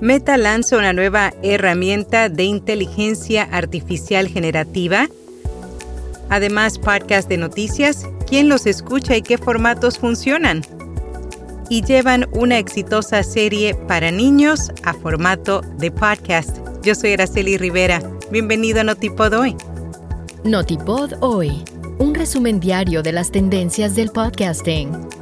Meta lanza una nueva herramienta de inteligencia artificial generativa. Además, podcast de noticias, quién los escucha y qué formatos funcionan. Y llevan una exitosa serie para niños a formato de podcast. Yo soy Araceli Rivera. Bienvenido a Notipod Hoy. Notipod Hoy, un resumen diario de las tendencias del podcasting.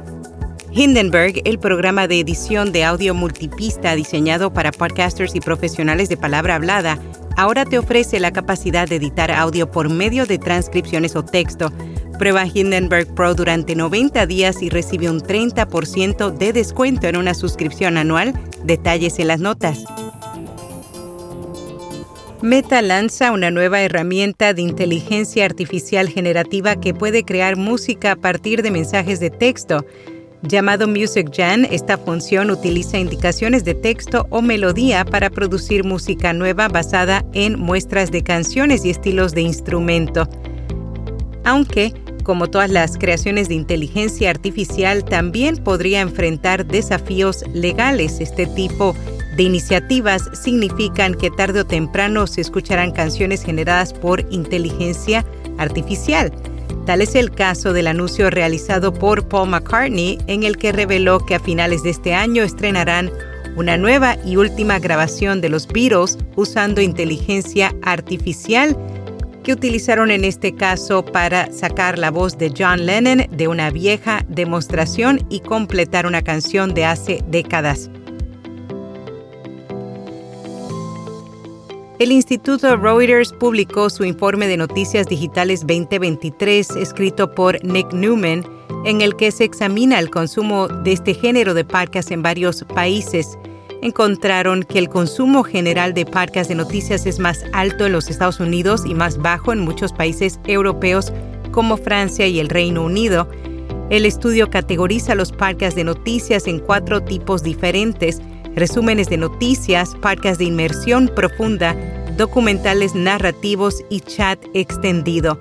Hindenburg, el programa de edición de audio multipista diseñado para podcasters y profesionales de palabra hablada, ahora te ofrece la capacidad de editar audio por medio de transcripciones o texto. Prueba Hindenburg Pro durante 90 días y recibe un 30% de descuento en una suscripción anual. Detalles en las notas. Meta lanza una nueva herramienta de inteligencia artificial generativa que puede crear música a partir de mensajes de texto. Llamado Music Gen, esta función utiliza indicaciones de texto o melodía para producir música nueva basada en muestras de canciones y estilos de instrumento. Aunque, como todas las creaciones de inteligencia artificial, también podría enfrentar desafíos legales. Este tipo de iniciativas significan que tarde o temprano se escucharán canciones generadas por inteligencia artificial. Tal es el caso del anuncio realizado por Paul McCartney en el que reveló que a finales de este año estrenarán una nueva y última grabación de los Beatles usando inteligencia artificial que utilizaron en este caso para sacar la voz de John Lennon de una vieja demostración y completar una canción de hace décadas. El Instituto Reuters publicó su informe de noticias digitales 2023, escrito por Nick Newman, en el que se examina el consumo de este género de podcasts en varios países. Encontraron que el consumo general de podcasts de noticias es más alto en los Estados Unidos y más bajo en muchos países europeos como Francia y el Reino Unido. El estudio categoriza los podcasts de noticias en cuatro tipos diferentes resúmenes de noticias, podcasts de inmersión profunda, documentales narrativos y chat extendido.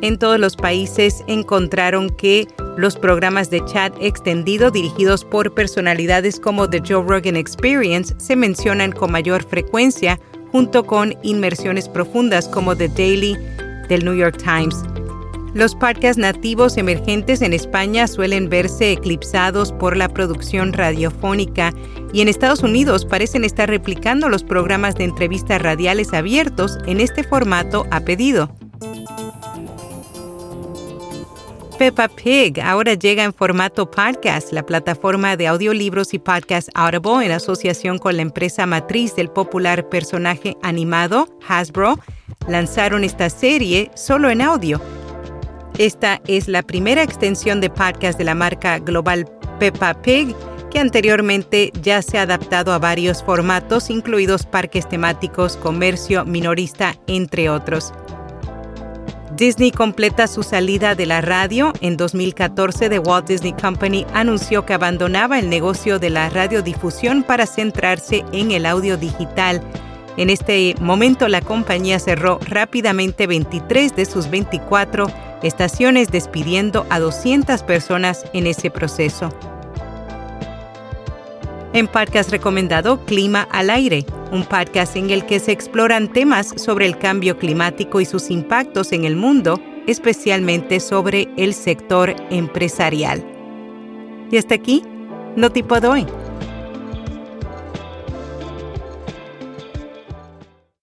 En todos los países encontraron que los programas de chat extendido dirigidos por personalidades como The Joe Rogan Experience se mencionan con mayor frecuencia junto con inmersiones profundas como The Daily del New York Times. Los podcasts nativos emergentes en España suelen verse eclipsados por la producción radiofónica y en Estados Unidos parecen estar replicando los programas de entrevistas radiales abiertos en este formato a pedido. Peppa Pig ahora llega en formato podcast. La plataforma de audiolibros y podcast Audible, en asociación con la empresa matriz del popular personaje animado Hasbro, lanzaron esta serie solo en audio esta es la primera extensión de podcast de la marca global Peppa Pig, que anteriormente ya se ha adaptado a varios formatos, incluidos parques temáticos, comercio minorista, entre otros. Disney completa su salida de la radio. En 2014, The Walt Disney Company anunció que abandonaba el negocio de la radiodifusión para centrarse en el audio digital. En este momento, la compañía cerró rápidamente 23 de sus 24 estaciones despidiendo a 200 personas en ese proceso. En podcast recomendado Clima al Aire, un podcast en el que se exploran temas sobre el cambio climático y sus impactos en el mundo, especialmente sobre el sector empresarial. Y hasta aquí, no tipo hoy.